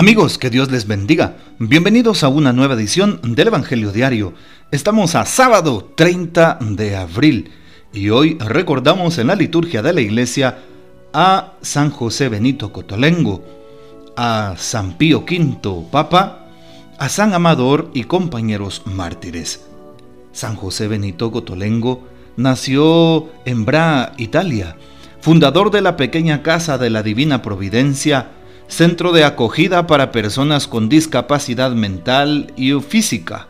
Amigos, que Dios les bendiga. Bienvenidos a una nueva edición del Evangelio Diario. Estamos a sábado 30 de abril y hoy recordamos en la liturgia de la iglesia a San José Benito Cotolengo, a San Pío V Papa, a San Amador y compañeros mártires. San José Benito Cotolengo nació en Bra, Italia, fundador de la pequeña casa de la Divina Providencia, centro de acogida para personas con discapacidad mental y física.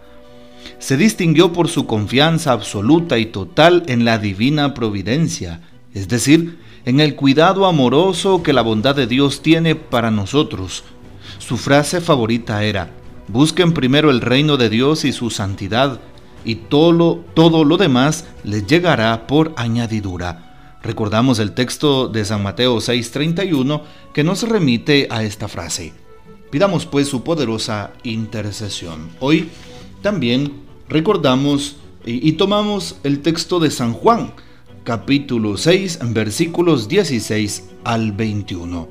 Se distinguió por su confianza absoluta y total en la divina providencia, es decir, en el cuidado amoroso que la bondad de Dios tiene para nosotros. Su frase favorita era, busquen primero el reino de Dios y su santidad, y todo lo, demás les llegará por añadidura. Recordamos el texto de San Mateo 6:31 que nos remite a esta frase. Pidamos pues su poderosa intercesión. Hoy también recordamos y, tomamos el texto de San Juan, capítulo 6, versículos 16 al 21.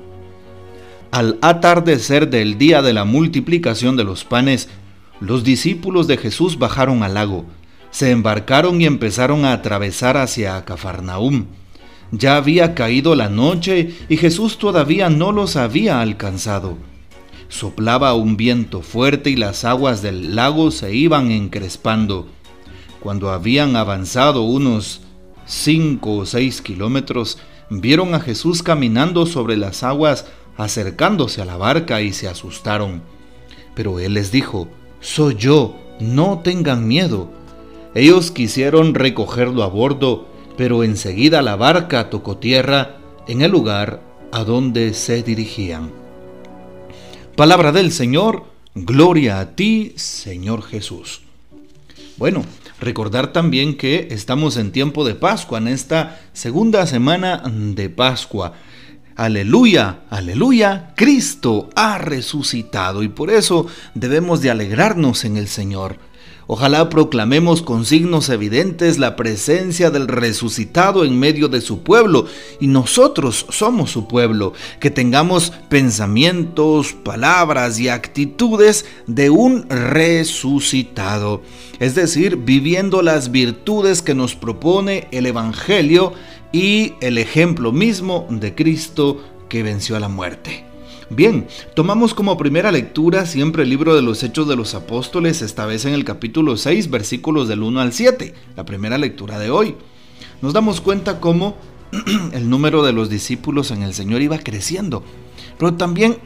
Al atardecer del día de la multiplicación de los panes, los discípulos de Jesús bajaron al lago, se embarcaron y empezaron a atravesar hacia Cafarnaúm. Ya había caído la noche y Jesús todavía no los había alcanzado. Soplaba un viento fuerte y las aguas del lago se iban encrespando. Cuando habían avanzado unos cinco o seis kilómetros, vieron a Jesús caminando sobre las aguas acercándose a la barca y se asustaron. Pero él les dijo, Soy yo, no tengan miedo. Ellos quisieron recogerlo a bordo, pero enseguida la barca tocó tierra en el lugar a donde se dirigían. Palabra del Señor, gloria a ti, Señor Jesús. Bueno, recordar también que estamos en tiempo de Pascua, en esta segunda semana de Pascua. Aleluya, aleluya, Cristo ha resucitado y por eso debemos de alegrarnos en el Señor. Ojalá proclamemos con signos evidentes la presencia del resucitado en medio de su pueblo y nosotros somos su pueblo, que tengamos pensamientos, palabras y actitudes de un resucitado, es decir, viviendo las virtudes que nos propone el Evangelio y el ejemplo mismo de Cristo que venció a la muerte. Bien, tomamos como primera lectura siempre el libro de los Hechos de los Apóstoles, esta vez en el capítulo 6, versículos del 1 al 7, la primera lectura de hoy. Nos damos cuenta cómo el número de los discípulos en el Señor iba creciendo, pero también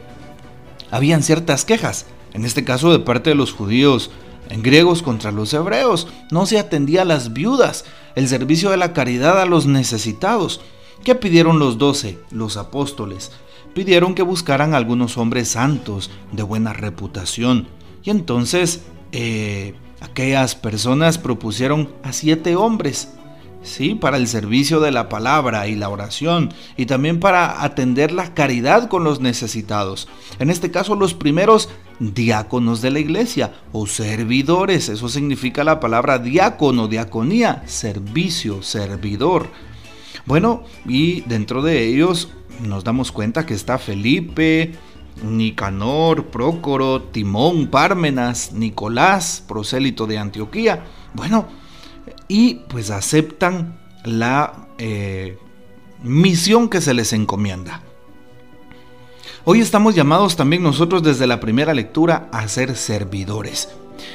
habían ciertas quejas, en este caso de parte de los judíos en griegos contra los hebreos. No se atendía a las viudas, el servicio de la caridad a los necesitados. ¿Qué pidieron los doce, los apóstoles? Pidieron que buscaran algunos hombres santos de buena reputación. Y entonces eh, aquellas personas propusieron a siete hombres, ¿sí? Para el servicio de la palabra y la oración y también para atender la caridad con los necesitados. En este caso, los primeros diáconos de la iglesia o servidores, eso significa la palabra diácono, diaconía, servicio, servidor. Bueno, y dentro de ellos nos damos cuenta que está Felipe, Nicanor, Prócoro, Timón, Pármenas, Nicolás, prosélito de Antioquía. Bueno, y pues aceptan la eh, misión que se les encomienda. Hoy estamos llamados también nosotros desde la primera lectura a ser servidores.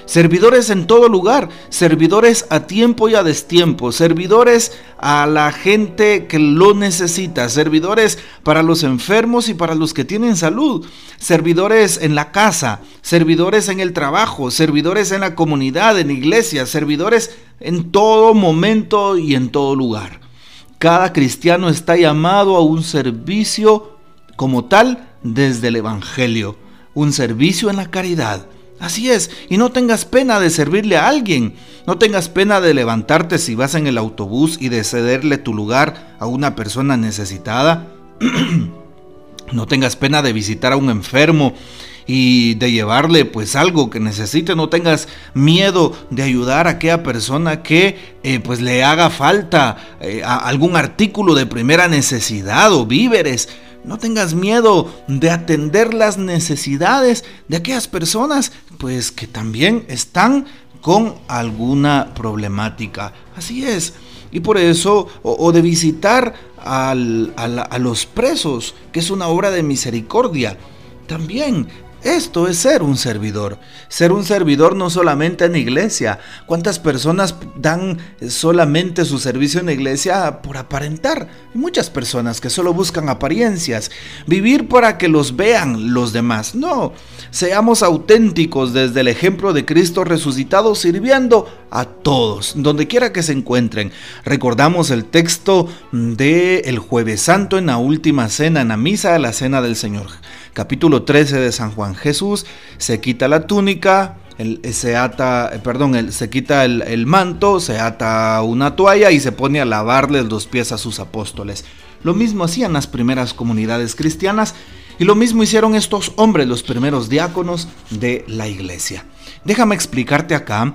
Servidores en todo lugar, servidores a tiempo y a destiempo, servidores a la gente que lo necesita, servidores para los enfermos y para los que tienen salud, servidores en la casa, servidores en el trabajo, servidores en la comunidad, en iglesia, servidores en todo momento y en todo lugar. Cada cristiano está llamado a un servicio como tal desde el Evangelio, un servicio en la caridad Así es, y no tengas pena de servirle a alguien, no tengas pena de levantarte si vas en el autobús y de cederle tu lugar a una persona necesitada. no tengas pena de visitar a un enfermo y de llevarle pues algo que necesite, no tengas miedo de ayudar a aquella persona que eh, pues le haga falta eh, algún artículo de primera necesidad o víveres. No tengas miedo de atender las necesidades de aquellas personas, pues que también están con alguna problemática. Así es. Y por eso, o, de visitar a los presos, que es una obra de misericordia. También esto es ser un servidor. Ser un servidor no solamente en iglesia. ¿Cuántas personas dan solamente su servicio en iglesia por aparentar? Muchas personas que solo buscan apariencias. Vivir para que los vean los demás. No, seamos auténticos desde el ejemplo de Cristo resucitado sirviendo a todos, donde quiera que se encuentren. Recordamos el texto de el jueves santo en la última cena, en la misa de la cena del Señor capítulo 13 de San Juan. Jesús se quita la túnica, se ata, perdón, se quita el, manto, se ata una toalla y se pone a lavarle los pies a sus apóstoles. Lo mismo hacían las primeras comunidades cristianas y lo mismo hicieron estos hombres, los primeros diáconos de la iglesia. Déjame explicarte acá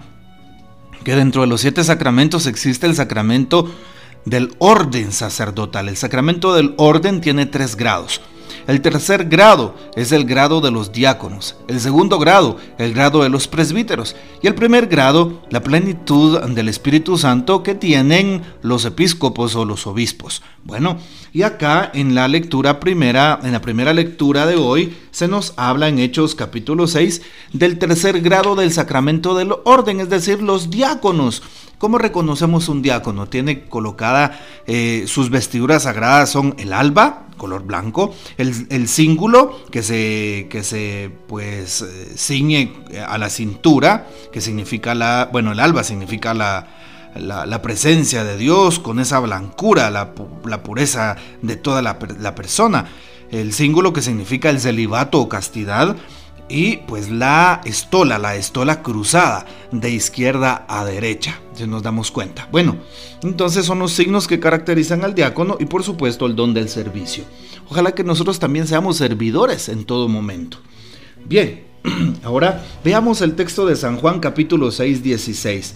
que dentro de los siete sacramentos existe el sacramento del orden sacerdotal. El sacramento del orden tiene tres grados. El tercer grado es el grado de los diáconos, el segundo grado, el grado de los presbíteros, y el primer grado, la plenitud del Espíritu Santo que tienen los episcopos o los obispos. Bueno, y acá en la lectura primera, en la primera lectura de hoy, se nos habla en Hechos capítulo 6 del tercer grado del sacramento del orden, es decir, los diáconos. ¿Cómo reconocemos un diácono? Tiene colocada eh, sus vestiduras sagradas son el alba, color blanco, el, el cíngulo que se, que se pues eh, ciñe a la cintura, que significa la, bueno, el alba significa la, la, presencia de Dios con esa blancura, la, pureza de toda la, la persona. El cíngulo que significa el celibato o castidad, y pues la estola, la estola cruzada de izquierda a derecha, si nos damos cuenta. Bueno, entonces son los signos que caracterizan al diácono y por supuesto el don del servicio. Ojalá que nosotros también seamos servidores en todo momento. Bien, ahora veamos el texto de San Juan capítulo 6, 16.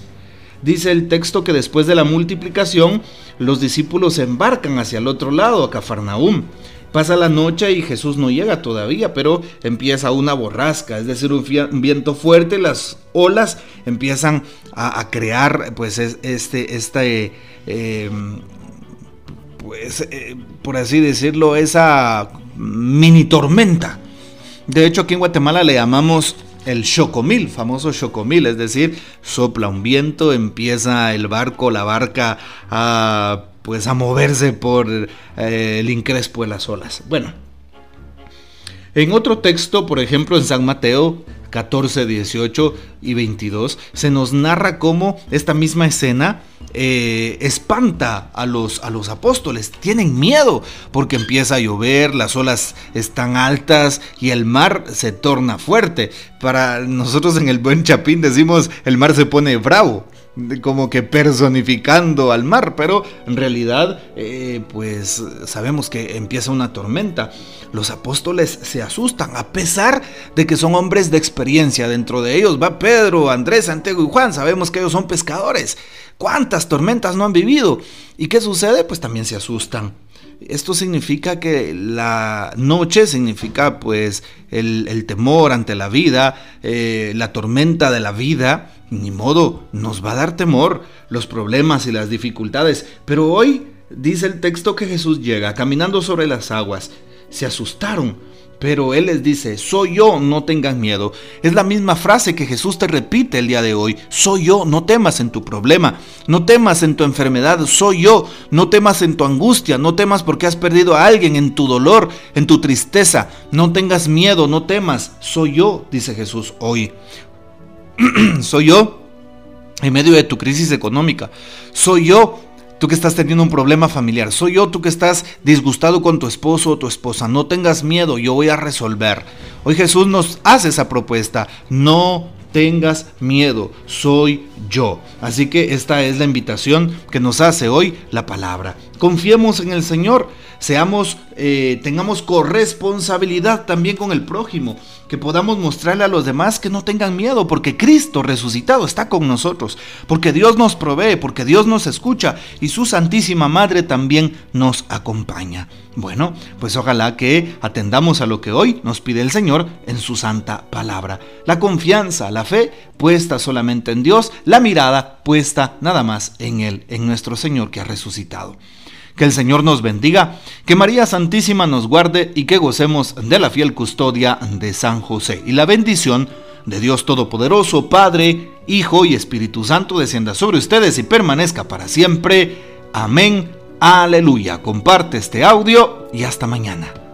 Dice el texto que después de la multiplicación, los discípulos embarcan hacia el otro lado, a Cafarnaúm. Pasa la noche y Jesús no llega todavía, pero empieza una borrasca, es decir, un, viento fuerte, las olas empiezan a, crear, pues, este, este, em, pues, eh, por así decirlo, esa mini tormenta. De hecho, aquí en Guatemala le llamamos el chocomil, famoso chocomil, es decir, sopla un viento, empieza el barco, la barca a pues a moverse por eh, el increspo de las olas. Bueno, en otro texto, por ejemplo en San Mateo 14, 18 y 22, se nos narra cómo esta misma escena eh, espanta a los, a los apóstoles. Tienen miedo porque empieza a llover, las olas están altas y el mar se torna fuerte. Para nosotros en el buen chapín decimos el mar se pone bravo como que personificando al mar, pero en realidad eh, pues sabemos que empieza una tormenta. Los apóstoles se asustan a pesar de que son hombres de experiencia. Dentro de ellos va Pedro, Andrés, Santiago y Juan. Sabemos que ellos son pescadores. ¿Cuántas tormentas no han vivido? ¿Y qué sucede? Pues también se asustan. Esto significa que la noche significa pues el, temor ante la vida, eh, la tormenta de la vida. Ni modo, nos va a dar temor los problemas y las dificultades. Pero hoy dice el texto que Jesús llega caminando sobre las aguas. Se asustaron pero Él les dice, soy yo, no tengan miedo. Es la misma frase que Jesús te repite el día de hoy. Soy yo, no temas en tu problema, no temas en tu enfermedad, soy yo, no temas en tu angustia, no temas porque has perdido a alguien, en tu dolor, en tu tristeza. No tengas miedo, no temas, soy yo, dice Jesús hoy. soy yo en medio de tu crisis económica. Soy yo Tú que estás teniendo un problema familiar, soy yo, tú que estás disgustado con tu esposo o tu esposa, no tengas miedo, yo voy a resolver. Hoy Jesús nos hace esa propuesta, no tengas miedo, soy yo. Así que esta es la invitación que nos hace hoy la palabra. Confiemos en el Señor, seamos, eh, tengamos corresponsabilidad también con el prójimo, que podamos mostrarle a los demás que no tengan miedo, porque Cristo resucitado está con nosotros, porque Dios nos provee, porque Dios nos escucha y su Santísima Madre también nos acompaña. Bueno, pues ojalá que atendamos a lo que hoy nos pide el Señor en su santa palabra. La confianza, la fe puesta solamente en Dios, la mirada puesta nada más en Él, en nuestro Señor que ha resucitado. Que el Señor nos bendiga, que María Santísima nos guarde y que gocemos de la fiel custodia de San José. Y la bendición de Dios Todopoderoso, Padre, Hijo y Espíritu Santo descienda sobre ustedes y permanezca para siempre. Amén. Aleluya. Comparte este audio y hasta mañana.